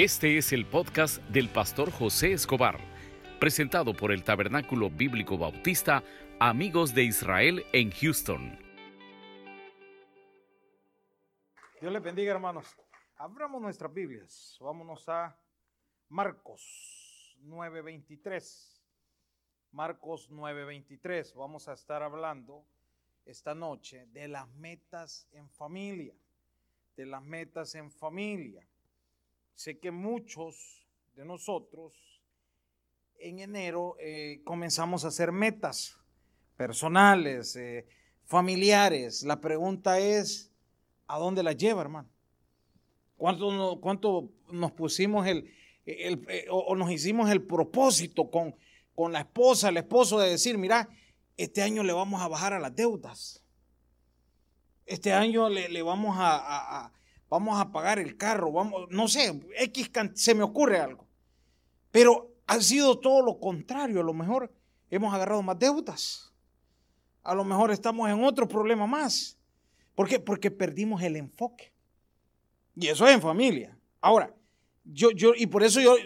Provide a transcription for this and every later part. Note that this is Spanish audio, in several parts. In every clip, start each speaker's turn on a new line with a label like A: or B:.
A: Este es el podcast del pastor José Escobar, presentado por el Tabernáculo Bíblico Bautista Amigos de Israel en Houston.
B: Dios les bendiga, hermanos. Abramos nuestras Biblias. Vámonos a Marcos 9:23. Marcos 9:23. Vamos a estar hablando esta noche de las metas en familia. De las metas en familia. Sé que muchos de nosotros en enero eh, comenzamos a hacer metas personales, eh, familiares. La pregunta es, ¿a dónde las lleva, hermano? ¿Cuánto, cuánto nos pusimos el, eh, o, nos hicimos el propósito con, con la esposa, el esposo de decir, mira, este año le vamos a bajar a las deudas. Este año le, vamos a, vamos a pagar el carro, vamos, no sé, X se me ocurre algo. Pero ha sido todo lo contrario, a lo mejor hemos agarrado más deudas. A lo mejor estamos en otro problema más. ¿Por qué? Porque perdimos el enfoque. Y eso es en familia. Ahora, yo, yo, y por eso yo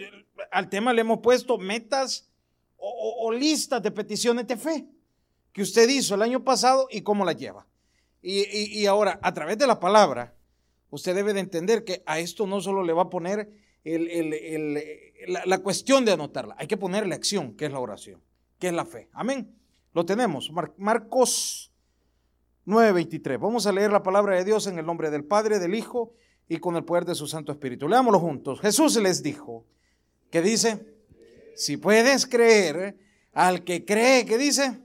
B: al tema le hemos puesto metas o, listas de peticiones de fe que usted hizo el año pasado y cómo las lleva. Y, y ahora, a través de la palabra, usted debe de entender que a esto no solo le va a poner la, cuestión de anotarla, hay que ponerle acción, que es la oración, que es la fe. Amén. Lo tenemos. Marcos 9:23. Vamos a leer la palabra de Dios en el nombre del Padre, del Hijo y con el poder de su Santo Espíritu. Leámoslo juntos. Jesús les dijo, que dice, si puedes creer, al que cree, ¿qué dice?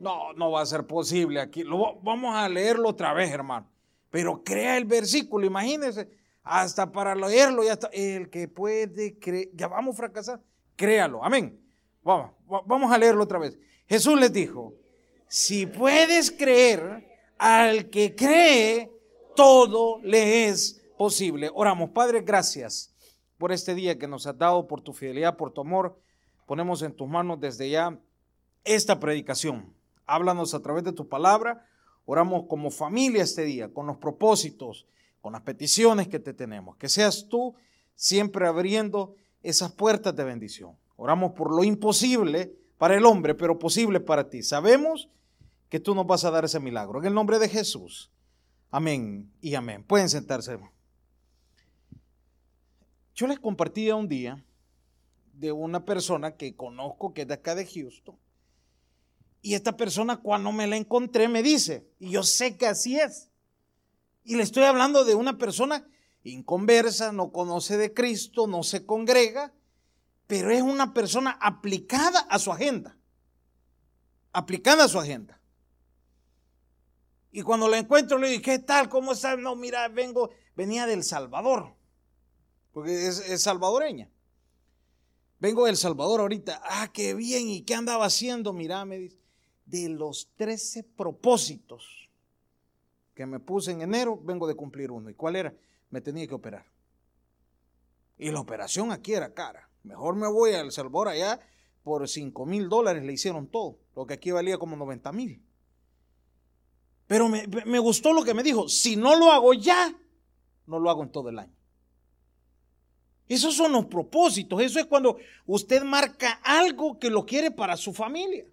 B: No, no va a ser posible aquí. Vamos a leerlo otra vez, hermano. Pero crea el versículo, imagínense, hasta para leerlo, ya está. El que puede creer, ya vamos a fracasar, créalo, amén. Vamos, vamos a leerlo otra vez. Jesús les dijo, si puedes creer, al que cree, todo le es posible. Oramos, Padre, gracias por este día que nos has dado, por tu fidelidad, por tu amor. Ponemos en tus manos desde ya esta predicación. Háblanos a través de tu palabra Oramos como familia este día, con los propósitos, con las peticiones que te tenemos. Que seas tú siempre abriendo esas puertas de bendición. Oramos por lo imposible para el hombre, pero posible para ti. Sabemos que tú nos vas a dar ese milagro. En el nombre de Jesús. Amén y amén. Pueden sentarse. Yo les compartía un día de una persona que conozco que es de acá de Houston y esta persona cuando me la encontré me dice, y yo sé que así es. Y le estoy hablando de una persona inconversa, no conoce de Cristo, no se congrega, pero es una persona aplicada a su agenda. Aplicada a su agenda. Y cuando la encuentro le digo, ¿qué tal? ¿Cómo estás? No, mira, vengo, venía del Salvador, porque es, es salvadoreña. Vengo del Salvador ahorita. Ah, qué bien. ¿Y qué andaba haciendo? Mira, me dice de los 13 propósitos que me puse en enero, vengo de cumplir uno. ¿Y cuál era? Me tenía que operar. Y la operación aquí era cara. Mejor me voy al Salvador allá por 5 mil dólares le hicieron todo, lo que aquí valía como 90 mil. Pero me, me, gustó lo que me dijo, si no lo hago ya, no lo hago en todo el año. Esos son los propósitos, eso es cuando usted marca algo que lo quiere para su familia.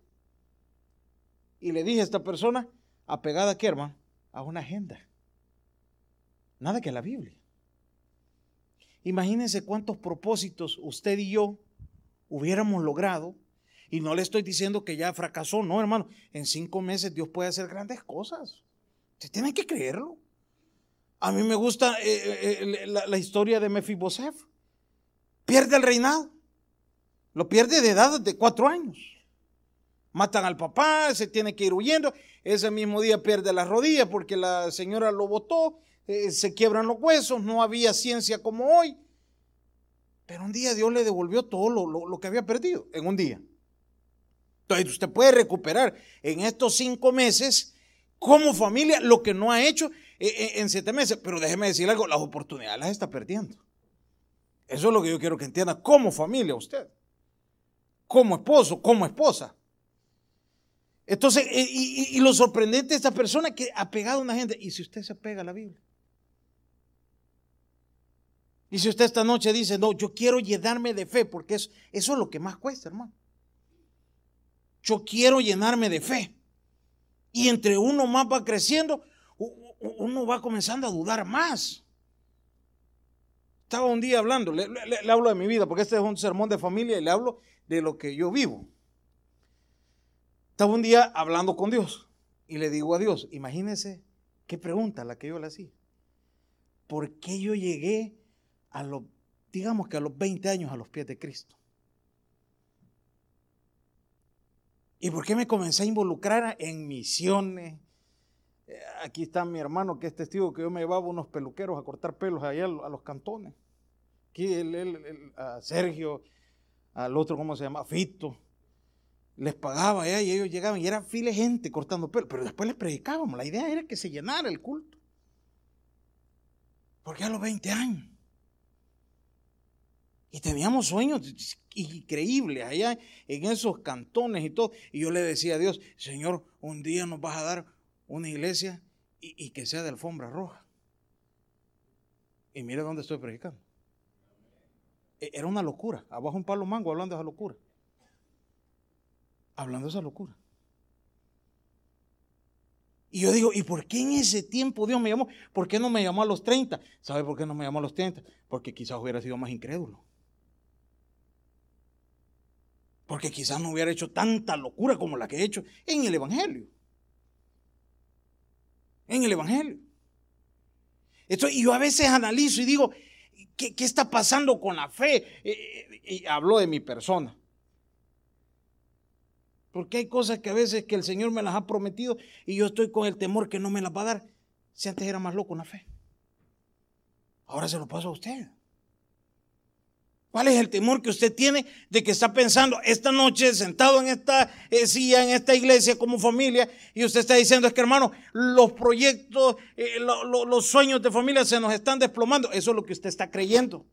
B: Y le dije a esta persona, apegada aquí, hermano, a una agenda. Nada que la Biblia. Imagínense cuántos propósitos usted y yo hubiéramos logrado. Y no le estoy diciendo que ya fracasó, no, hermano. En cinco meses Dios puede hacer grandes cosas. Usted tiene que creerlo. A mí me gusta eh, eh, eh, la, la, historia de Mefibosef. Pierde el reinado. Lo pierde de edad de cuatro años. Matan al papá, se tiene que ir huyendo. Ese mismo día pierde las rodillas porque la señora lo botó, eh, se quiebran los huesos, no había ciencia como hoy. Pero un día Dios le devolvió todo lo, que había perdido, en un día. Entonces usted puede recuperar en estos cinco meses como familia lo que no ha hecho eh, eh, en siete meses. Pero déjeme decirle algo, las oportunidades las está perdiendo. Eso es lo que yo quiero que entienda como familia usted. Como esposo, como esposa. Entonces, eh, y, lo sorprendente de esta persona que ha pegado a una gente, ¿y si usted se pega a la Biblia? Y si usted esta noche dice, no, yo quiero llenarme de fe, porque eso, eso es lo que más cuesta, hermano. Yo quiero llenarme de fe. Y entre uno más va creciendo, uno va comenzando a dudar más. Estaba un día hablando, le, hablo de mi vida, porque este es un sermón de familia y le hablo de lo que yo vivo. Estaba un día hablando con Dios y le digo a Dios, imagínese qué pregunta la que yo le hacía. ¿Por qué yo llegué a los, digamos que a los 20 años a los pies de Cristo? ¿Y por qué me comencé a involucrar en misiones? Eh, aquí está mi hermano que es testigo que yo me llevaba unos peluqueros a cortar pelos allá a los cantones. Aquí él, a Sergio, al otro, ¿cómo se llama? Fito. Les pagaba allá y ellos llegaban y era file gente cortando pelos. Pero después les predicábamos. La idea era que se llenara el culto. Porque a los 20 años. Y teníamos sueños increíbles allá en esos cantones y todo. Y yo le decía a Dios, Señor, un día nos vas a dar una iglesia y, que sea de alfombra roja. Y mire dónde estoy predicando. E, era una locura. Abajo un palo mango hablando de esa locura. Hablando esa locura. Y yo digo, ¿y por qué en ese tiempo Dios me llamó? ¿Por qué no me llamó a los 30? ¿Sabe por qué no me llamó a los 30? Porque quizás hubiera sido más incrédulo. Porque quizás no hubiera hecho tanta locura como la que he hecho en el Evangelio en el Evangelio. Y yo a veces analizo y digo, ¿qué, está pasando con la fe? Eh, eh, y hablo de mi persona. Porque hay cosas que a veces que el Señor me las ha prometido y yo estoy con el temor que no me las va a dar. Si antes era más loco en la fe. Ahora se lo paso a usted. ¿Cuál es el temor que usted tiene de que está pensando esta noche sentado en esta eh, silla, en esta iglesia como familia, y usted está diciendo, es que hermano, los proyectos, eh, los sueños de familia se nos están desplomando? Eso es lo que usted está creyendo.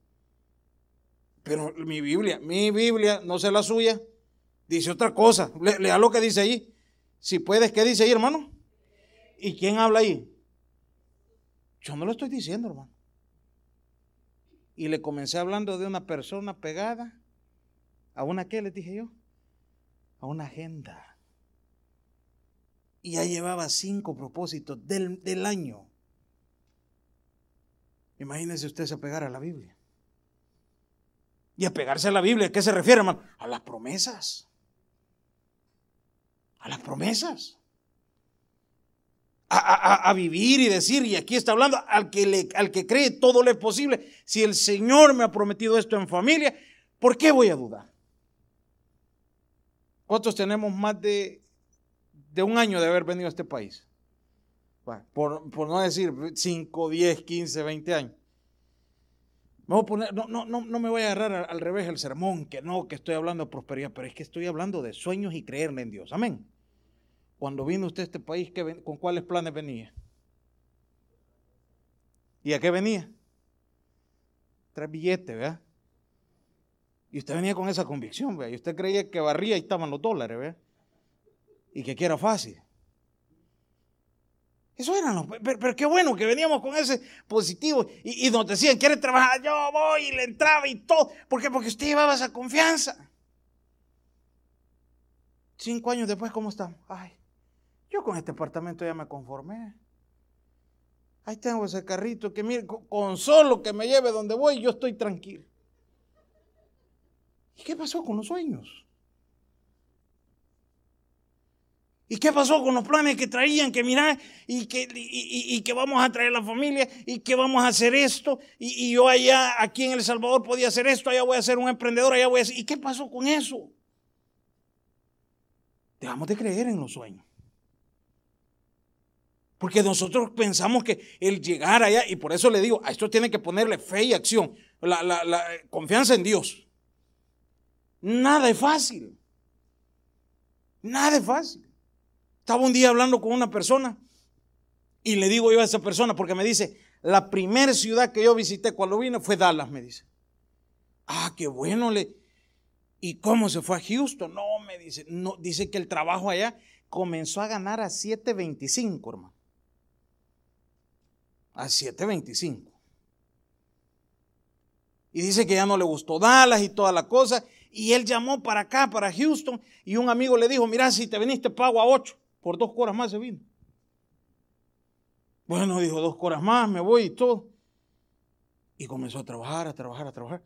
B: Pero mi Biblia, mi Biblia, no sé la suya, dice otra cosa. lea lo que dice ahí. Si puedes, ¿qué dice ahí, hermano? ¿Y quién habla ahí? Yo no lo estoy diciendo, hermano y le comencé hablando de una persona pegada. ¿A una qué le dije yo? A una agenda. Y ya llevaba cinco propósitos del, del año. Imagínese usted se pegar a la Biblia. Y a pegarse a la Biblia, ¿a qué se refiere, hermano? A las promesas. A las promesas a, vivir y decir, y aquí está hablando, al que, le, al que cree todo lo es posible. Si el Señor me ha prometido esto en familia, ¿por qué voy a dudar? ¿Cuántos tenemos más de, de un año de haber venido a este país? por, no decir 5, 10, 15, 20 años. Me voy a poner, no, no, no, no me voy a agarrar al, revés el sermón, que no, que estoy hablando de prosperidad, pero es que estoy hablando de sueños y creerle en Dios. Amén. Cuando vino usted a este país, ¿con cuáles planes venía? ¿Y a qué venía? Tres billetes, ¿verdad? Y usted venía con esa convicción, ¿verdad? Y usted creía que barría y estaban los dólares, ¿verdad? Y que, era fácil. Eso eran los. Pero, qué bueno que veníamos con ese positivo. Y, y nos decían, ¿quiere trabajar? Yo voy y le entraba y todo. ¿Por qué? Porque usted llevaba esa confianza. Cinco años después, ¿cómo estamos? Ay, yo con este apartamento ya me conformé. Ahí tengo ese carrito que mire, con solo que me lleve donde voy, yo estoy tranquilo. ¿Y qué pasó con los sueños? ¿Y qué pasó con los planes que traían? Que mirar y que, y, que vamos a traer la familia y que vamos a hacer esto. Y, yo allá, aquí en El Salvador, podía hacer esto, allá voy a ser un emprendedor, allá voy a hacer. ¿Y qué pasó con eso? Dejamos de creer en los sueños. Porque nosotros pensamos que el llegar allá, y por eso le digo, a esto tiene que ponerle fe y acción, la, confianza en Dios. Nada es fácil. Nada es fácil. Estaba un día hablando con una persona y le digo yo a esa persona, porque me dice, la primera ciudad que yo visité cuando vine fue Dallas, me dice. Ah, qué bueno. Le... ¿Y cómo se fue a Houston? No, me dice, no, dice que el trabajo allá comenzó a ganar a 7.25, hermano a 7.25. Y dice que ya no le gustó Dallas y toda la cosa. Y él llamó para acá, para Houston, y un amigo le dijo, mira, si te veniste pago a ocho, por dos horas más se vino. Bueno, dijo, dos horas más, me voy y todo. Y comenzó a trabajar, a trabajar, a trabajar.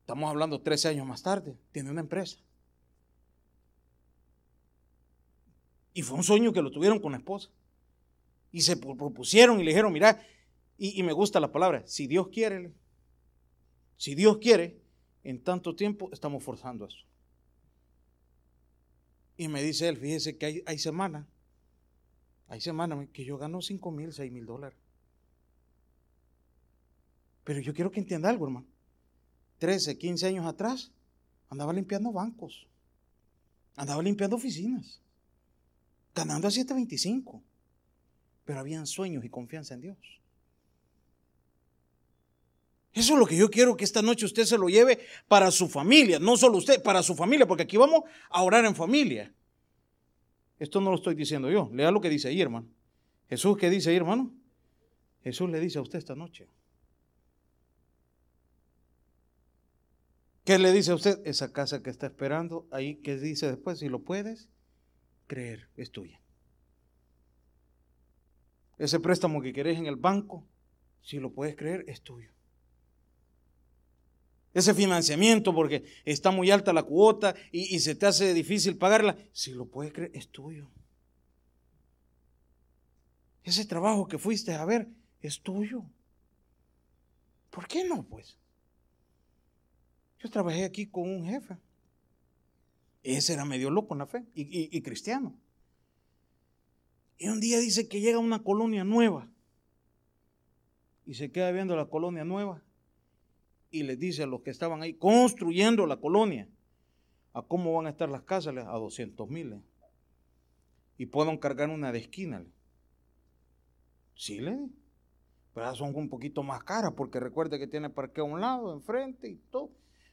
B: Estamos hablando 13 años más tarde, tiene una empresa. Y fue un sueño que lo tuvieron con la esposa. Y se propusieron y le dijeron, mira, y, y me gusta la palabra, si Dios quiere, si Dios quiere, en tanto tiempo estamos forzando eso. Y me dice él, fíjese que hay, hay semanas, hay semanas que yo gano 5 mil, 6 mil dólares. Pero yo quiero que entienda algo, hermano. 13, 15 años atrás, andaba limpiando bancos, andaba limpiando oficinas, ganando a 725. Pero habían sueños y confianza en Dios. Eso es lo que yo quiero que esta noche usted se lo lleve para su familia, no solo usted, para su familia, porque aquí vamos a orar en familia. Esto no lo estoy diciendo yo, lea lo que dice ahí, hermano. Jesús, ¿qué dice ahí, hermano? Jesús le dice a usted esta noche. ¿Qué le dice a usted? Esa casa que está esperando, ahí, ¿qué dice después? Si lo puedes creer, es tuya. Ese préstamo que querés en el banco, si lo puedes creer, es tuyo ese financiamiento porque está muy alta la cuota y, se te hace difícil pagarla, si lo puedes creer, es tuyo. Ese trabajo que fuiste a ver es tuyo. ¿Por qué no, pues? Yo trabajé aquí con un jefe. Ese era medio loco en la fe y, cristiano. Y un día dice que llega una colonia nueva y se queda viendo la colonia nueva y les dice a los que estaban ahí construyendo la colonia a cómo van a estar las casas a 200 mil. Y puedan cargar una de esquina. Sí, le pero son un poquito más caras porque recuerde que tiene parqueo a un lado, enfrente y todo.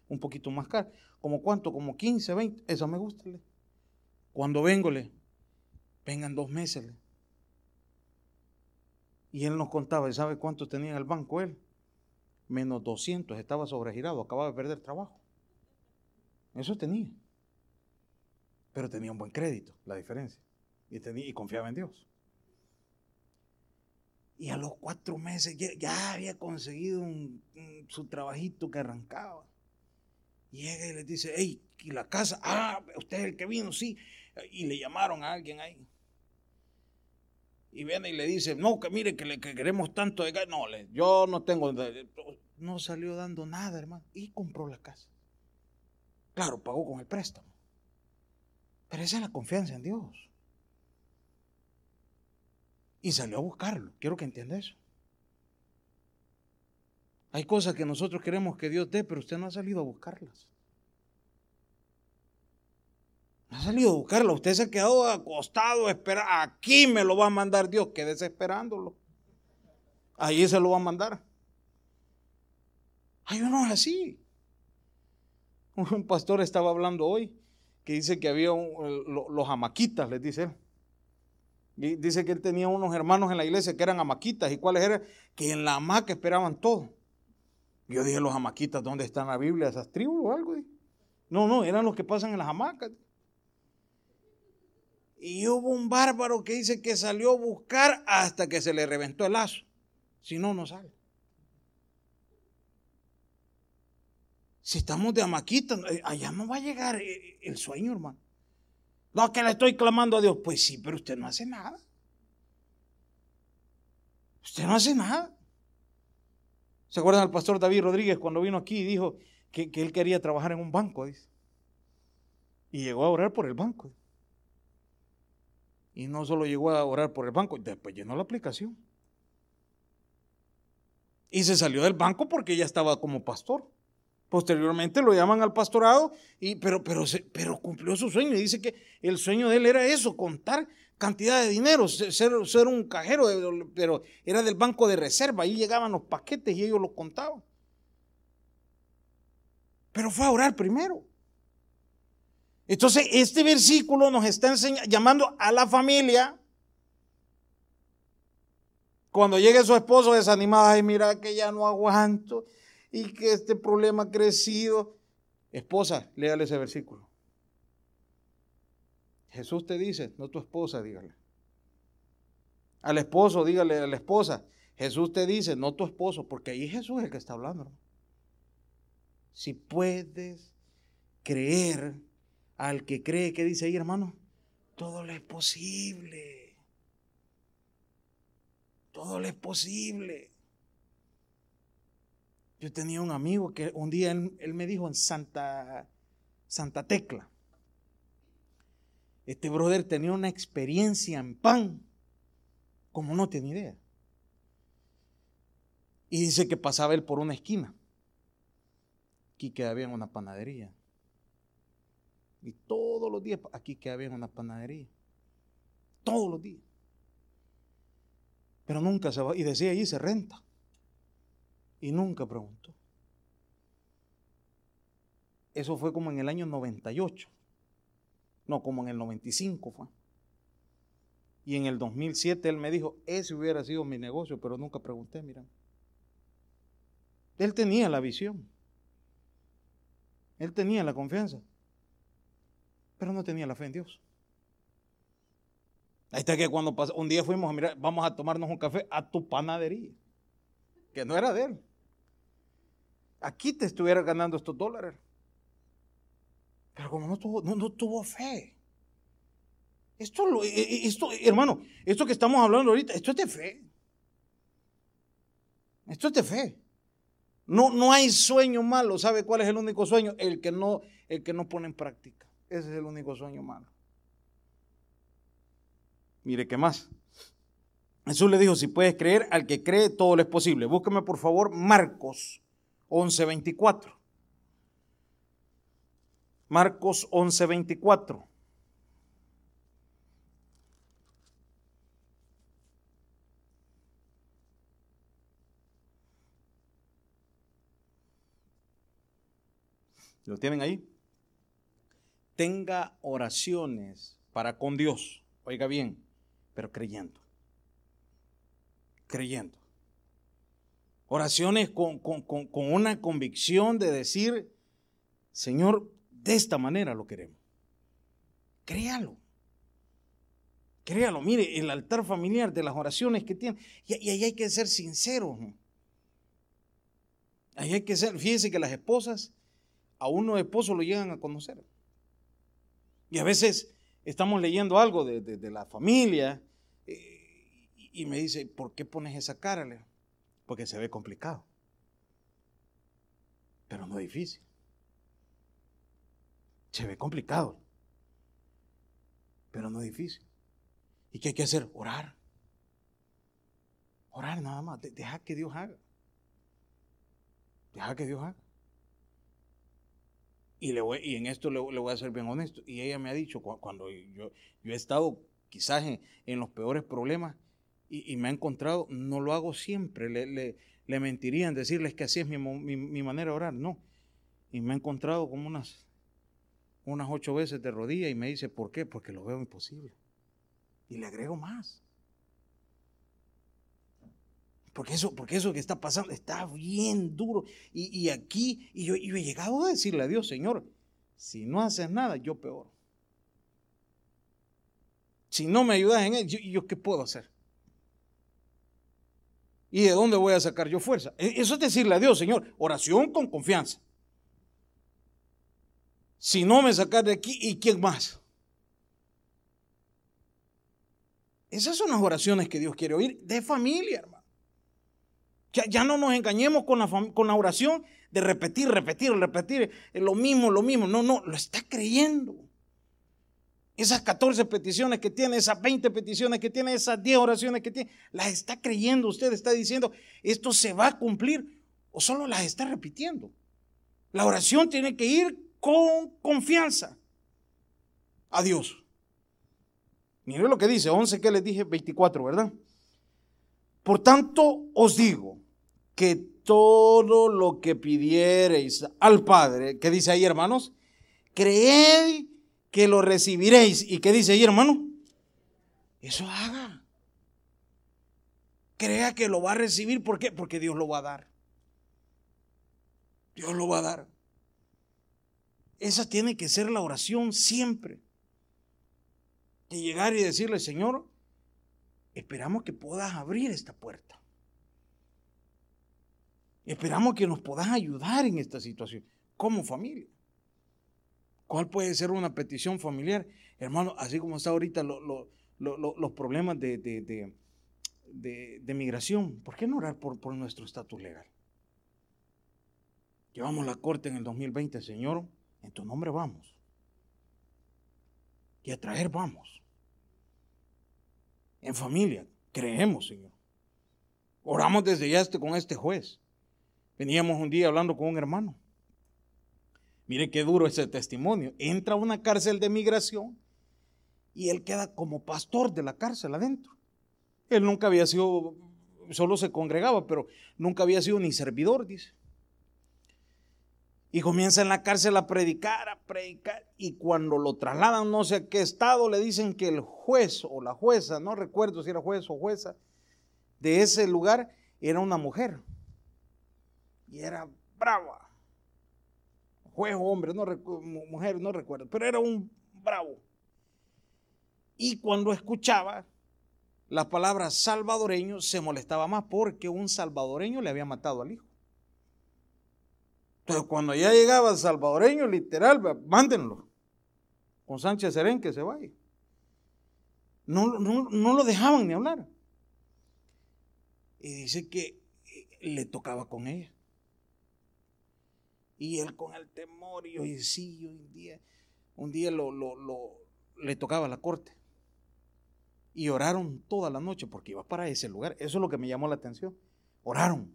B: Un poquito más caro. ¿Como cuánto? Como 15, 20. Eso me gusta. Cuando vengo, le, vengan dos meses. Y él nos contaba, ¿sabe cuánto tenía en el banco él? Menos 200, estaba sobregirado, acababa de perder trabajo. Eso tenía. Pero tenía un buen crédito, la diferencia. Y, tenía, y confiaba en Dios. Y a los cuatro meses ya, había conseguido su trabajito que arrancaba. Llega y le dice, hey, ¿y la casa? Ah, usted es el que vino, sí. Y le llamaron a alguien ahí y viene y le dice, no, que mire, que le queremos tanto de. No, le, yo no tengo, no salió dando nada, hermano, y compró la casa. Claro, pagó con el préstamo. Pero esa es la confianza en Dios. Y salió a buscarlo. Quiero que entienda eso. Hay cosas que nosotros queremos que Dios dé, pero usted no ha salido a buscarlas. No ha salido a buscarla. Usted se ha quedado acostado, espera. Aquí me lo va a mandar Dios. Quédese esperándolo. Ahí se lo va a mandar. Hay unos así. Un pastor estaba hablando hoy que dice que había los amaquitas, les dice él. Y dice que él tenía unos hermanos en la iglesia que eran amaquitas. ¿Y cuáles eran? Que en la hamaca esperaban todo. Yo dije, los amaquitas, ¿dónde están la Biblia? ¿Esas tribus o algo? No, no, eran los que pasan en las hamacas. Y hubo un bárbaro que dice que salió a buscar hasta que se le reventó el lazo. Si no, no sale. Si estamos de amaquita, eh, allá no va a llegar eh, el sueño, hermano. No, que le estoy clamando a Dios. Pues sí, pero usted no hace nada. Usted no hace nada. ¿Se acuerdan del pastor David Rodríguez cuando vino aquí y dijo que, él quería trabajar en un banco? Y llegó a orar por el banco. Y no solo llegó a orar por el banco, después llenó la aplicación. Y se salió del banco porque ya estaba como pastor. Posteriormente lo llaman al pastorado, y, pero, pero, pero cumplió su sueño. Y dice que el sueño de él era eso, contar cantidad de dinero, ser, ser un cajero, pero era del banco de reserva. Ahí llegaban los paquetes y ellos los contaban. Pero fue a orar primero. Entonces, este versículo nos está llamando a la familia. Cuando llegue su esposo desanimado, ay, mira que ya no aguanto. Y que este problema ha crecido. Esposa, léale ese versículo. Jesús te dice, no tu esposa, dígale. Al esposo, dígale a la esposa. Jesús te dice, no tu esposo, porque ahí Jesús es el que está hablando. Si puedes creer al que cree, ¿qué dice ahí, hermano? Todo le es posible. Todo le es posible. Yo tenía un amigo que un día él, me dijo en Santa, Santa Tecla. Este brother tenía una experiencia en pan, como no tenía idea. Y dice que pasaba él por una esquina. Aquí quedaba bien una panadería. Y todos los días, aquí quedaba bien una panadería. Todos los días. Pero nunca se va. Y decía allí se renta. Y nunca preguntó. Eso fue como en el año 98. No, como en el 95 fue. Y en el 2007 él me dijo, ese hubiera sido mi negocio, pero nunca pregunté, mira. Él tenía la visión. Él tenía la confianza. Pero no tenía la fe en Dios. Ahí está que cuando pasó, un día fuimos a mirar, vamos a tomarnos un café a tu panadería, que no era de él. Aquí te estuviera ganando estos dólares. Pero como no tuvo, no, tuvo fe. Esto, eh, eh, esto, hermano, esto que estamos hablando ahorita, esto es de fe. Esto es de fe. No, no hay sueño malo. ¿Sabe cuál es el único sueño? El que, no, el que no pone en práctica. Ese es el único sueño malo. Mire, ¿qué más? Jesús le dijo, si puedes creer, al que cree todo lo es posible. Búsqueme por favor Marcos 11:24. Marcos 11:24. ¿Lo tienen ahí? Tenga oraciones para con Dios. Oiga bien, pero creyendo. Creyendo. Oraciones con, con, una convicción de decir, Señor, de esta manera lo queremos. Créalo. Créalo. Mire, el altar familiar de las oraciones que tiene. Y, ahí hay que ser sinceros. Ahí hay que ser. Fíjense que las esposas, a uno esposo lo llegan a conocer. Y a veces estamos leyendo algo de, la familia eh, y me dice, ¿por qué pones esa cara? Porque se ve complicado. Pero no difícil se ve complicado, pero no difícil. ¿Y qué hay que hacer? Orar. Orar nada más. Deja que Dios haga. Deja que Dios haga. Y, le voy, y en esto le, voy a ser bien honesto. Y ella me ha dicho, cuando yo, yo he estado quizás en, los peores problemas y, me ha encontrado, no lo hago siempre. Le, le, le mentirían decirles que así es mi, mi manera de orar. No. Y me ha encontrado como unas unas ocho veces de rodilla y me dice, ¿por qué? Porque lo veo imposible. Y le agrego más. Porque eso, porque eso que está pasando está bien duro. Y, aquí, y yo, he llegado a decirle a Dios, Señor, si no haces nada, yo peor. Si no me ayudas en él, yo, yo qué puedo hacer? ¿Y de dónde voy a sacar yo fuerza? E, eso es decirle a Dios, Señor, oración con confianza. Si no me sacas de aquí, ¿y quién más? Esas son las oraciones que Dios quiere oír de familia, hermano. Ya, no nos engañemos con la, con la oración de repetir, repetir, repetir eh, lo mismo, lo mismo. No, no, lo está creyendo. Esas 14 peticiones que tiene, esas 20 peticiones que tiene, esas 10 oraciones que tiene, las está creyendo. Usted está diciendo, esto se va a cumplir o solo las está repitiendo. La oración tiene que ir con confianza a Dios. Miren lo que dice, 11 que les dije, 24, ¿verdad? Por tanto os digo que todo lo que pidiereis al Padre, ¿qué dice ahí hermanos? Creed que lo recibiréis. ¿Y qué dice ahí hermano? Eso haga. Crea que lo va a recibir. ¿Por qué? Porque Dios lo va a dar. Dios lo va a dar. Esa tiene que ser la oración siempre. De llegar y decirle, Señor, esperamos que puedas abrir esta puerta. Esperamos que nos puedas ayudar en esta situación como familia. ¿Cuál puede ser una petición familiar? Hermano, así como está ahorita los problemas de, de, migración, ¿por qué no orar por, por nuestro estatus legal? Llevamos la corte en el 2020, Señor, en tu nombre vamos. Y a traer vamos. En familia, creemos, Señor. Oramos desde ya este, con este juez. Veníamos un día hablando con un hermano. Mire qué duro ese testimonio. Entra a una cárcel de migración y él queda como pastor de la cárcel adentro. Él nunca había sido, solo se congregaba, pero nunca había sido ni servidor, dice. Y comienza en la cárcel a predicar, a predicar. Y cuando lo trasladan no sé a qué estado, le dicen que el juez o la jueza, no recuerdo si era juez o jueza, de ese lugar era una mujer. Y era brava. Juez hombre, no mujer, no recuerdo, pero era un bravo. Y cuando escuchaba la palabra salvadoreño, se molestaba más porque un salvadoreño le había matado al hijo. Entonces, cuando ya llegaba el salvadoreño, literal, mándenlo. Con Sánchez Serén que se vaya. No, no, lo dejaban ni hablar. Y dice que eh, le tocaba con ella. Y él con el temor, y hoy sí, un día, un día lo, lo, le tocaba la corte. Y oraron toda la noche porque iba para ese lugar. Eso es lo que me llamó la atención. Oraron.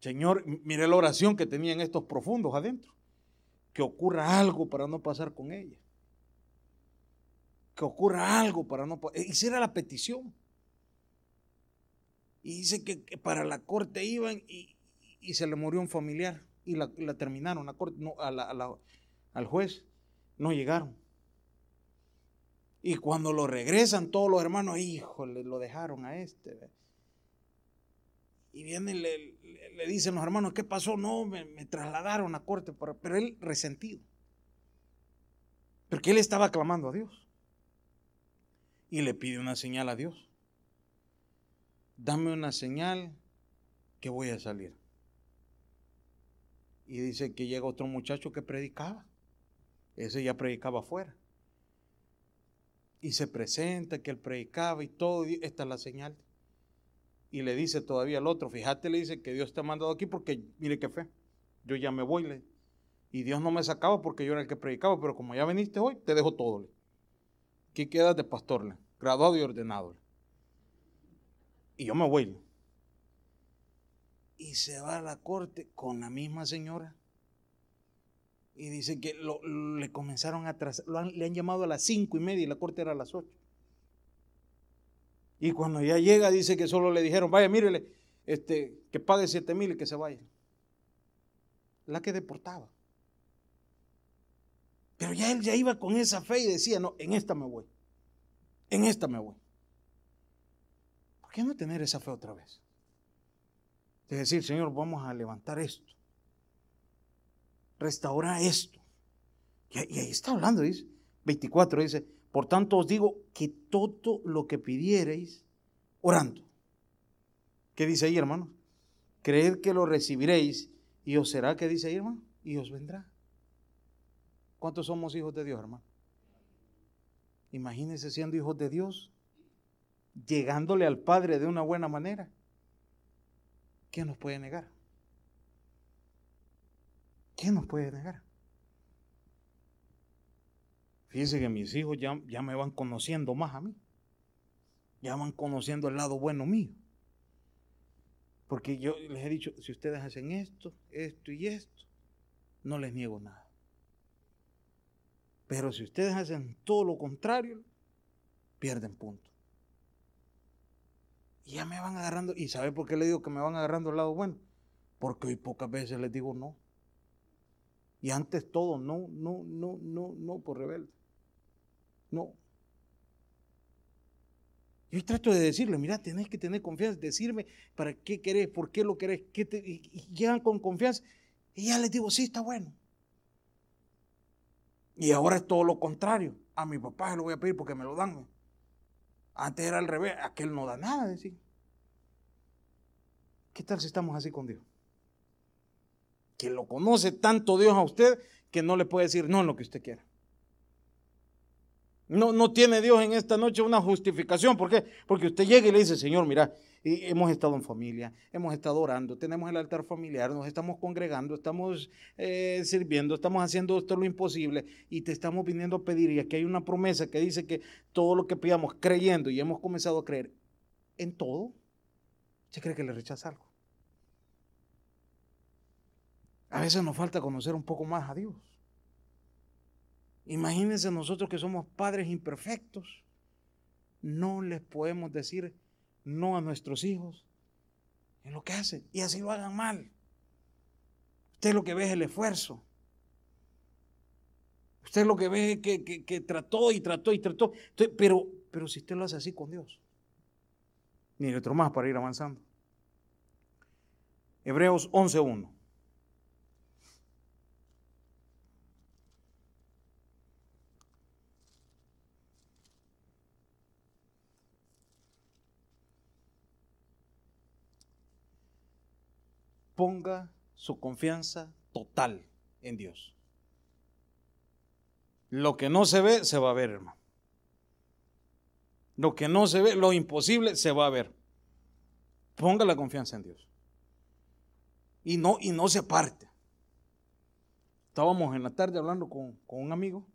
B: Señor, mire la oración que tenían estos profundos adentro. Que ocurra algo para no pasar con ella. Que ocurra algo para no pasar. Hiciera la petición. Y dice que, para la corte iban y, se le murió un familiar. Y la, terminaron la corte, no, al juez. No llegaron. Y cuando lo regresan todos los hermanos, híjole, lo dejaron a este. Y vienen, le, le, dicen los hermanos, ¿qué pasó? No, me, trasladaron a corte, pero él resentido. Porque él estaba clamando a Dios. Y le pide una señal a Dios. Dame una señal que voy a salir. Y dice que llega otro muchacho que predicaba. Ese ya predicaba afuera. Y se presenta que él predicaba y todo. esta es la señal y le dice todavía al otro, fíjate, le dice que Dios te ha mandado aquí porque mire qué fe, yo ya me voy. Le, y Dios no me sacaba porque yo era el que predicaba, pero como ya viniste hoy, te dejo todo. Le. Aquí quedas de pastor, le, graduado y ordenado. Y yo me voy. Y se va a la corte con la misma señora. Y dice que le comenzaron a trazar, le han llamado a las cinco y media y la corte era a las ocho. Y cuando ya llega, dice que solo le dijeron, vaya, mírele, este, que pague siete mil y que se vaya. La que deportaba. Pero ya él ya iba con esa fe y decía, no, en esta me voy. En esta me voy. ¿Por qué no tener esa fe otra vez? Es decir, Señor, vamos a levantar esto. Restaurar esto. Y, ahí está hablando, dice. 24 dice, por tanto os digo que todo lo que pidiereis orando. ¿Qué dice ahí, hermano? Creed que lo recibiréis y os será, ¿qué dice ahí, hermano? Y os vendrá. ¿Cuántos somos hijos de Dios, hermano? Imagínense siendo hijos de Dios, llegándole al Padre de una buena manera. ¿Qué nos puede negar? ¿Qué nos puede negar? Fíjense que mis hijos ya, ya me van conociendo más a mí. Ya van conociendo el lado bueno mío. Porque yo les he dicho, si ustedes hacen esto, esto y esto, no les niego nada. Pero si ustedes hacen todo lo contrario, pierden punto. Y ya me van agarrando. ¿Y sabe por qué le digo que me van agarrando el lado bueno? Porque hoy pocas veces les digo no. Y antes todo no, no, no, no, no por rebelde. No. Yo trato de decirle, mira, tenés que tener confianza, decirme para qué querés, por qué lo querés, te, y, llegan con confianza. Y ya les digo, sí, está bueno. Y ahora es todo lo contrario. A mi papá se lo voy a pedir porque me lo dan. Antes era al revés, aquel no da nada, decir. ¿Qué tal si estamos así con Dios? Que lo conoce tanto Dios a usted que no le puede decir no lo que usted quiera. No, no tiene Dios en esta noche una justificación. ¿Por qué? Porque usted llega y le dice, Señor, mira, hemos estado en familia, hemos estado orando, tenemos el altar familiar, nos estamos congregando, estamos eh, sirviendo, estamos haciendo esto lo imposible y te estamos viniendo a pedir. Y aquí hay una promesa que dice que todo lo que pidamos creyendo y hemos comenzado a creer en todo, ¿se cree que le rechaza algo? A veces nos falta conocer un poco más a Dios. Imagínense nosotros que somos padres imperfectos. No les podemos decir no a nuestros hijos en lo que hacen. Y así lo hagan mal. Usted lo que ve es el esfuerzo. Usted lo que ve es que, trató y trató y trató. pero, pero si usted lo hace así con Dios. Ni otro más para ir avanzando. Hebreos 11.1. ponga su confianza total en Dios. Lo que no se ve, se va a ver, hermano. Lo que no se ve, lo imposible, se va a ver. Ponga la confianza en Dios. Y no, y no se aparte. Estábamos en la tarde hablando con, con un amigo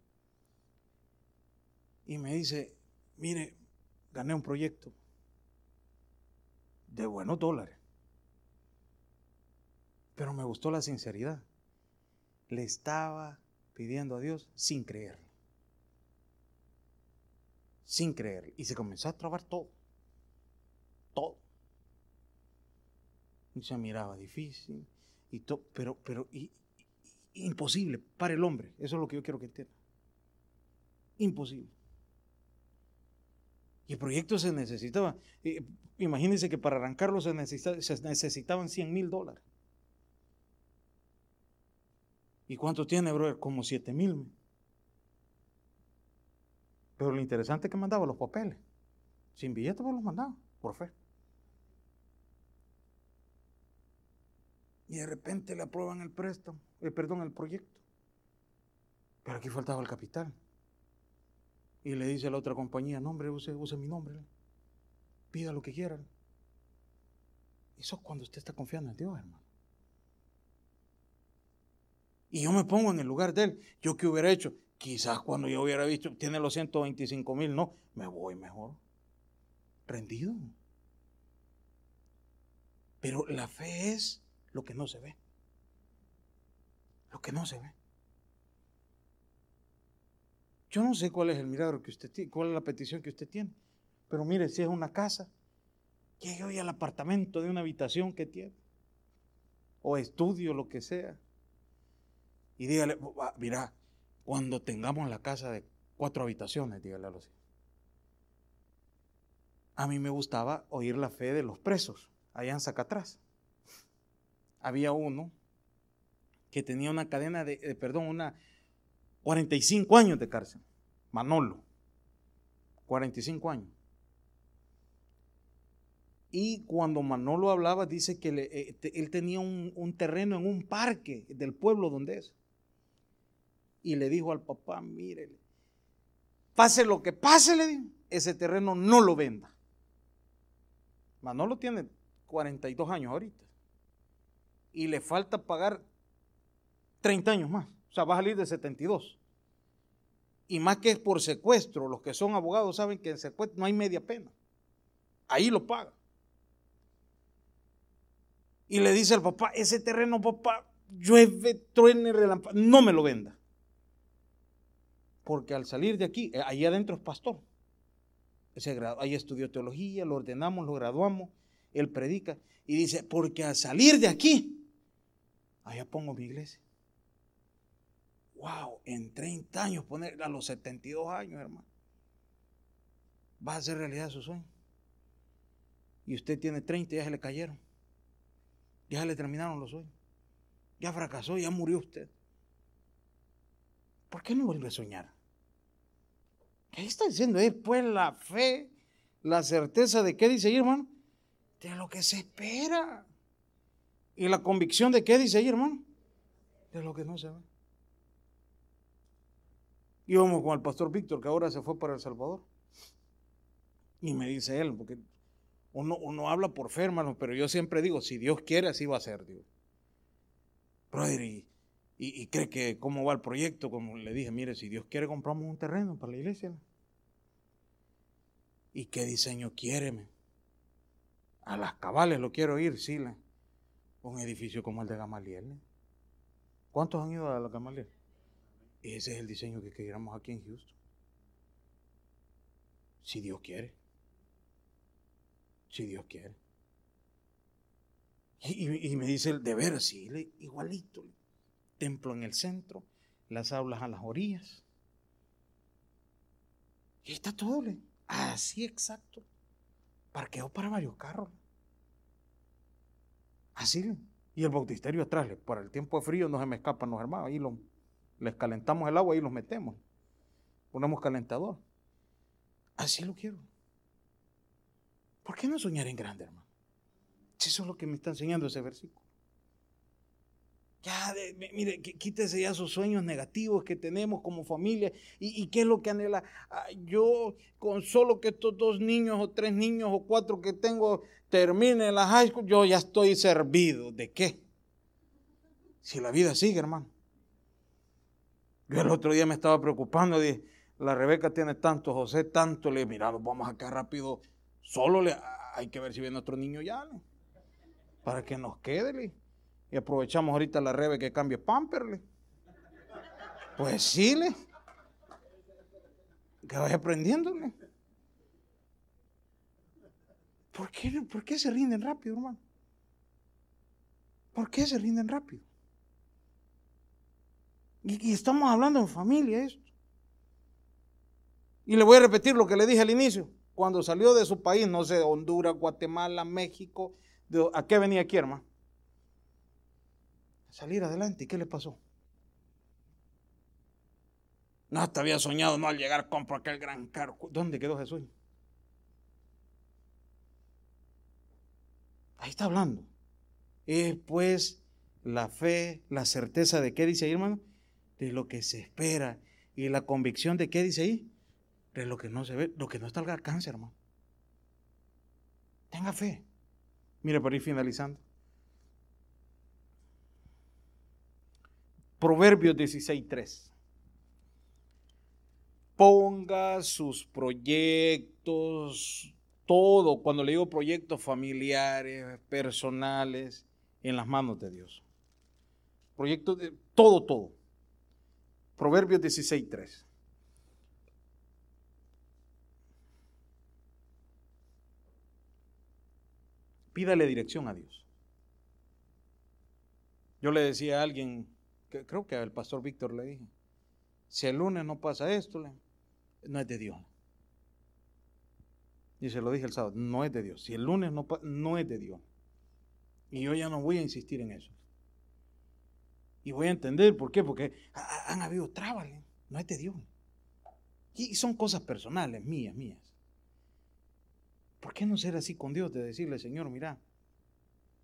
B: y me dice, mire, gané un proyecto de buenos dólares. Pero me gustó la sinceridad. Le estaba pidiendo a Dios sin creer. Sin creer. Y se comenzó a trabar todo. Todo. Y se miraba difícil. Y todo, pero, pero imposible para el hombre. Eso es lo que yo quiero que entienda. Imposible. Y el proyecto se necesitaba. Imagínense que para arrancarlo se, se necesitaban 100 mil dólares. ¿Y cuánto tiene, brother? Como 7 mil. Pero lo interesante es que mandaba los papeles. Sin billete, pues los mandaba, por fe. Y de repente le aprueban el préstamo, eh, perdón, el proyecto. Pero aquí faltaba el capital. Y le dice a la otra compañía, no hombre, use, use mi nombre. Pida lo que quieran. Eso es cuando usted está confiando en Dios, hermano. Y yo me pongo en el lugar de él. ¿Yo qué hubiera hecho? Quizás cuando yo hubiera visto, tiene los 125 mil, no, me voy mejor. Rendido. Pero la fe es lo que no se ve. Lo que no se ve. Yo no sé cuál es el milagro que usted tiene, cuál es la petición que usted tiene. Pero mire, si es una casa, llegue hoy al apartamento de una habitación que tiene. O estudio, lo que sea. Y dígale, mira, cuando tengamos la casa de cuatro habitaciones, dígale a los hijos. A mí me gustaba oír la fe de los presos allá en Zacatrás. Había uno que tenía una cadena de, de perdón, una 45 años de cárcel. Manolo. 45 años. Y cuando Manolo hablaba, dice que eh, él tenía un, terreno en un parque del pueblo donde es y le dijo al papá, mire, pase lo que pase, le dijo, ese terreno no lo venda. Manolo tiene 42 años ahorita y le falta pagar 30 años más, o sea, va a salir de 72. Y más que es por secuestro, los que son abogados saben que en secuestro no hay media pena. Ahí lo paga. Y le dice al papá, ese terreno, papá, llueve, truene, relámpago, no me lo venda. Porque al salir de aquí, eh, ahí adentro es pastor. ahí estudió teología, lo ordenamos, lo graduamos, él predica y dice, porque al salir de aquí, allá pongo mi iglesia. Wow, en 30 años, poner a los 72 años, hermano. Va a hacer realidad su sueño. y usted tiene 30 y ya se le cayeron. Ya se le terminaron los sueños. Ya fracasó, ya murió usted. ¿Por qué no vuelve a soñar? ¿Qué está diciendo? Es pues la fe, la certeza de qué dice ahí, hermano? De lo que se espera. ¿Y la convicción de qué dice ahí, hermano? De lo que no se ve. Íbamos con el pastor Víctor, que ahora se fue para El Salvador. Y me dice él, porque uno, habla por fe, hermano, pero yo siempre digo, si Dios quiere, así va a ser, Dios. Brother, y, cree que cómo va el proyecto, como le dije, mire, si Dios quiere, compramos un terreno para la iglesia. ¿Y qué diseño quiere? A las cabales lo quiero ir, sí. Un edificio como el de Gamaliel. ¿Cuántos han ido a la Gamaliel? Ese es el diseño que queríamos aquí en Houston. Si Dios quiere. Si Dios quiere. Y, me dice el deber, sí, igualito. Templo en el centro, las aulas a las orillas. Y está todo, así exacto. Parqueo para varios carros. Así. Y el bautisterio atrás, para el tiempo de frío no se me escapan los hermanos. Ahí les calentamos el agua y los metemos. Ponemos calentador. Así lo quiero. ¿Por qué no soñar en grande, hermano? Eso es lo que me está enseñando ese versículo. Ya, mire, quítese ya sus sueños negativos que tenemos como familia. ¿Y, qué es lo que anhela? yo, con solo que estos dos niños o tres niños o cuatro que tengo terminen la high school, yo ya estoy servido. ¿De qué? Si la vida sigue, hermano. Yo el otro día me estaba preocupando. Dije, la Rebeca tiene tanto, José tanto. Le dije, mira, vamos acá rápido. Solo le, hay que ver si viene otro niño ya. Para que nos quede. Y aprovechamos ahorita la Rebe que cambie pamperle. Pues sí, le. Que vaya aprendiéndole. ¿Por qué, ¿Por qué se rinden rápido, hermano? ¿Por qué se rinden rápido? Y, y, estamos hablando en familia esto. Y le voy a repetir lo que le dije al inicio. Cuando salió de su país, no sé, Honduras, Guatemala, México, ¿a qué venía aquí, hermano? Salir adelante. ¿Y qué le pasó? No, hasta había soñado, no, al llegar compro aquel gran carro. ¿Dónde quedó Jesús? Ahí está hablando. Es pues la fe, la certeza de qué dice ahí, hermano? De lo que se espera. Y la convicción de qué dice ahí? De lo que no se ve, lo que no está al alcance, hermano. Tenga fe. Mire, para ir finalizando. Proverbios 16.3. Ponga sus proyectos, todo, cuando le digo proyectos familiares, personales, en las manos de Dios. Proyectos de todo, todo. Proverbios 16.3. Pídale dirección a Dios. Yo le decía a alguien creo que al pastor Víctor le dije, si el lunes no pasa esto, no es de Dios. Y se lo dije el sábado, no es de Dios. Si el lunes no pasa, no es de Dios. Y yo ya no voy a insistir en eso. Y voy a entender por qué, porque han habido trabas, no es de Dios. Y son cosas personales, mías, mías. ¿Por qué no ser así con Dios? De decirle, Señor, mira,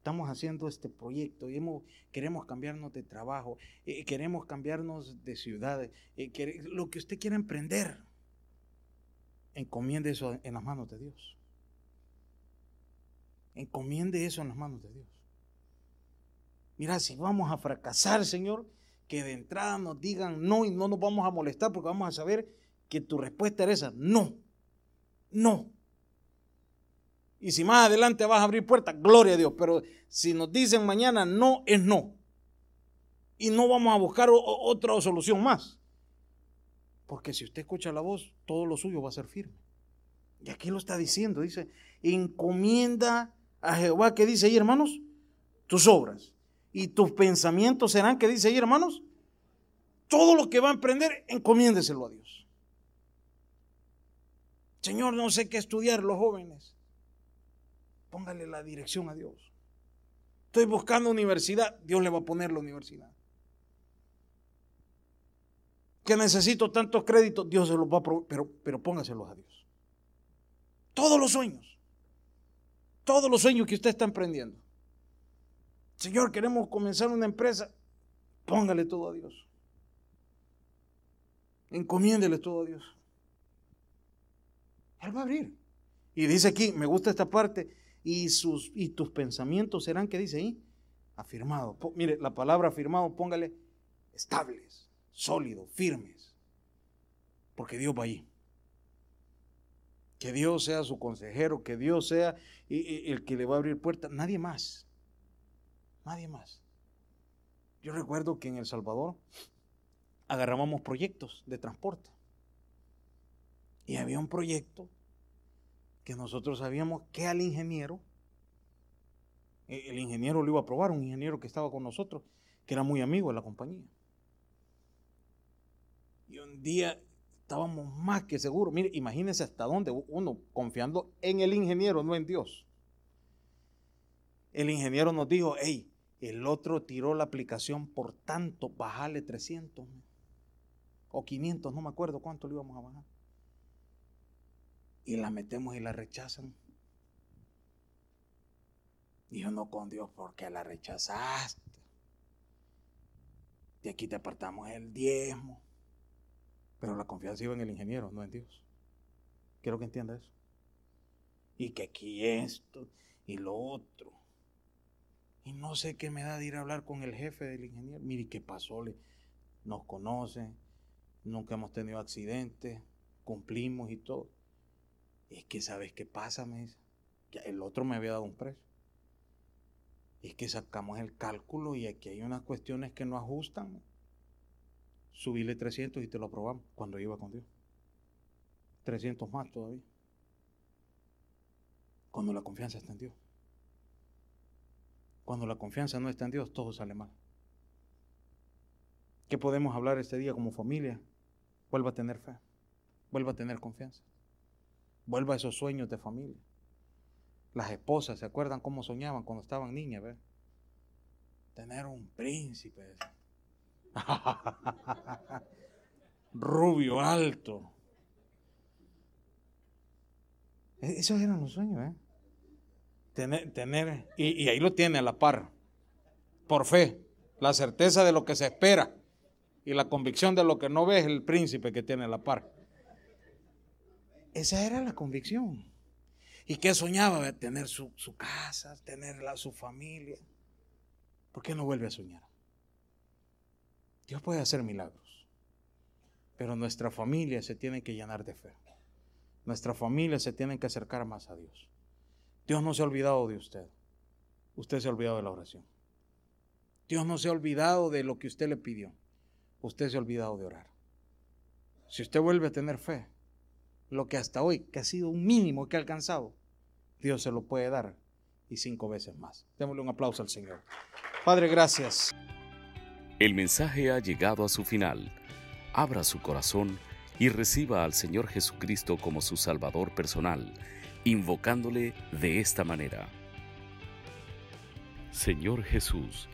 B: estamos haciendo este proyecto y queremos cambiarnos de trabajo, eh, queremos cambiarnos de ciudad, eh, lo que usted quiera emprender, encomiende eso en las manos de Dios. Encomiende eso en las manos de Dios. Mira, si vamos a fracasar, Señor, que de entrada nos digan no y no nos vamos a molestar porque vamos a saber que tu respuesta era esa, no, no. Y si más adelante vas a abrir puertas, gloria a Dios. Pero si nos dicen mañana no, es no. Y no vamos a buscar otra solución más. Porque si usted escucha la voz, todo lo suyo va a ser firme. Y aquí lo está diciendo, dice, encomienda a Jehová, que dice ahí, hermanos, tus obras. Y tus pensamientos serán, que dice ahí, hermanos, todo lo que va a emprender, encomiéndeselo a Dios. Señor, no sé qué estudiar los jóvenes. Póngale la dirección a Dios. Estoy buscando universidad, Dios le va a poner la universidad. Que necesito tantos créditos, Dios se los va a proveer, pero, pero póngaselos a Dios. Todos los sueños, todos los sueños que usted está emprendiendo. Señor, queremos comenzar una empresa, póngale todo a Dios. Encomiéndele todo a Dios. Él va a abrir. Y dice aquí, me gusta esta parte, y, sus, y tus pensamientos serán, ¿qué dice ahí? Afirmado. Mire, la palabra afirmado, póngale estables, sólidos, firmes. Porque Dios va allí. Que Dios sea su consejero, que Dios sea el que le va a abrir puertas. Nadie más. Nadie más. Yo recuerdo que en El Salvador agarrábamos proyectos de transporte. Y había un proyecto que nosotros sabíamos que al ingeniero, e, el ingeniero lo iba a probar, un ingeniero que estaba con nosotros, que era muy amigo de la compañía. Y un día estábamos más que seguros. Mire, imagínense hasta dónde uno confiando en el ingeniero, no en Dios. El ingeniero nos dijo, hey, el otro tiró la aplicación por tanto, bajale 300 o 500, no me acuerdo cuánto le íbamos a bajar. Y la metemos y la rechazan. Y yo no con Dios, ¿por qué la rechazaste? De aquí te apartamos el diezmo. Pero la confianza iba en el ingeniero, no en Dios. Quiero que entienda eso. Y que aquí esto y lo otro. Y no sé qué me da de ir a hablar con el jefe del ingeniero. Mire, ¿qué pasó? Nos conocen, nunca hemos tenido accidentes, cumplimos y todo. Es que, ¿sabes qué pasa? Me dice. el otro me había dado un precio. Es que sacamos el cálculo y aquí hay unas cuestiones que no ajustan. Subíle 300 y te lo aprobamos cuando iba con Dios. 300 más todavía. Cuando la confianza está en Dios. Cuando la confianza no está en Dios, todo sale mal. ¿Qué podemos hablar este día como familia? Vuelva a tener fe, vuelva a tener confianza, vuelva a esos sueños de familia. Las esposas, ¿se acuerdan cómo soñaban cuando estaban niñas? Tener un príncipe. Rubio, alto. E-, esos eran los sueños, ¿eh? Tener, tener y, y ahí lo tiene a la par, por fe, la certeza de lo que se espera y la convicción de lo que no ve es el príncipe que tiene la par. Esa era la convicción. ¿Y qué soñaba? Tener su, casa, tener su familia. ¿Por qué no vuelve a soñar? Dios puede hacer milagros, pero nuestra familia se tiene que llenar de fe. Nuestra familia se tiene que acercar más a Dios. Dios no se ha olvidado de usted. Usted se ha olvidado de la oración. Dios no se ha olvidado de lo que usted le pidió usted se ha olvidado de orar. Si usted vuelve a tener fe, lo que hasta hoy, que ha sido un mínimo que ha alcanzado, Dios se lo puede dar y cinco veces más. Démosle un aplauso al Señor. Padre, gracias.
A: El mensaje ha llegado a su final. Abra su corazón y reciba al Señor Jesucristo como su Salvador personal, invocándole de esta manera. Señor Jesús,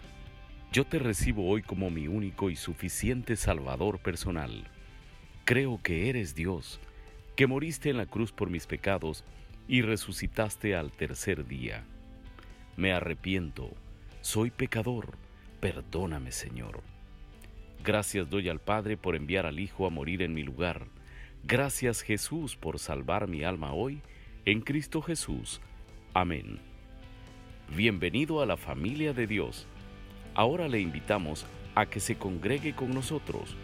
A: yo te recibo hoy como mi único y suficiente Salvador personal. Creo que eres Dios, que moriste en la cruz por mis pecados y resucitaste al tercer día. Me arrepiento, soy pecador, perdóname Señor. Gracias doy al Padre por enviar al Hijo a morir en mi lugar. Gracias Jesús por salvar mi alma hoy, en Cristo Jesús. Amén. Bienvenido a la familia de Dios Ahora le invitamos a que se congregue con nosotros.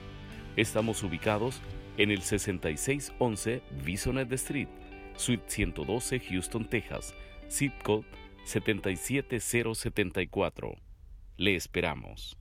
A: Estamos ubicados en el 6611 Bisonet Street, Suite 112, Houston, Texas, zip code 77074. Le esperamos.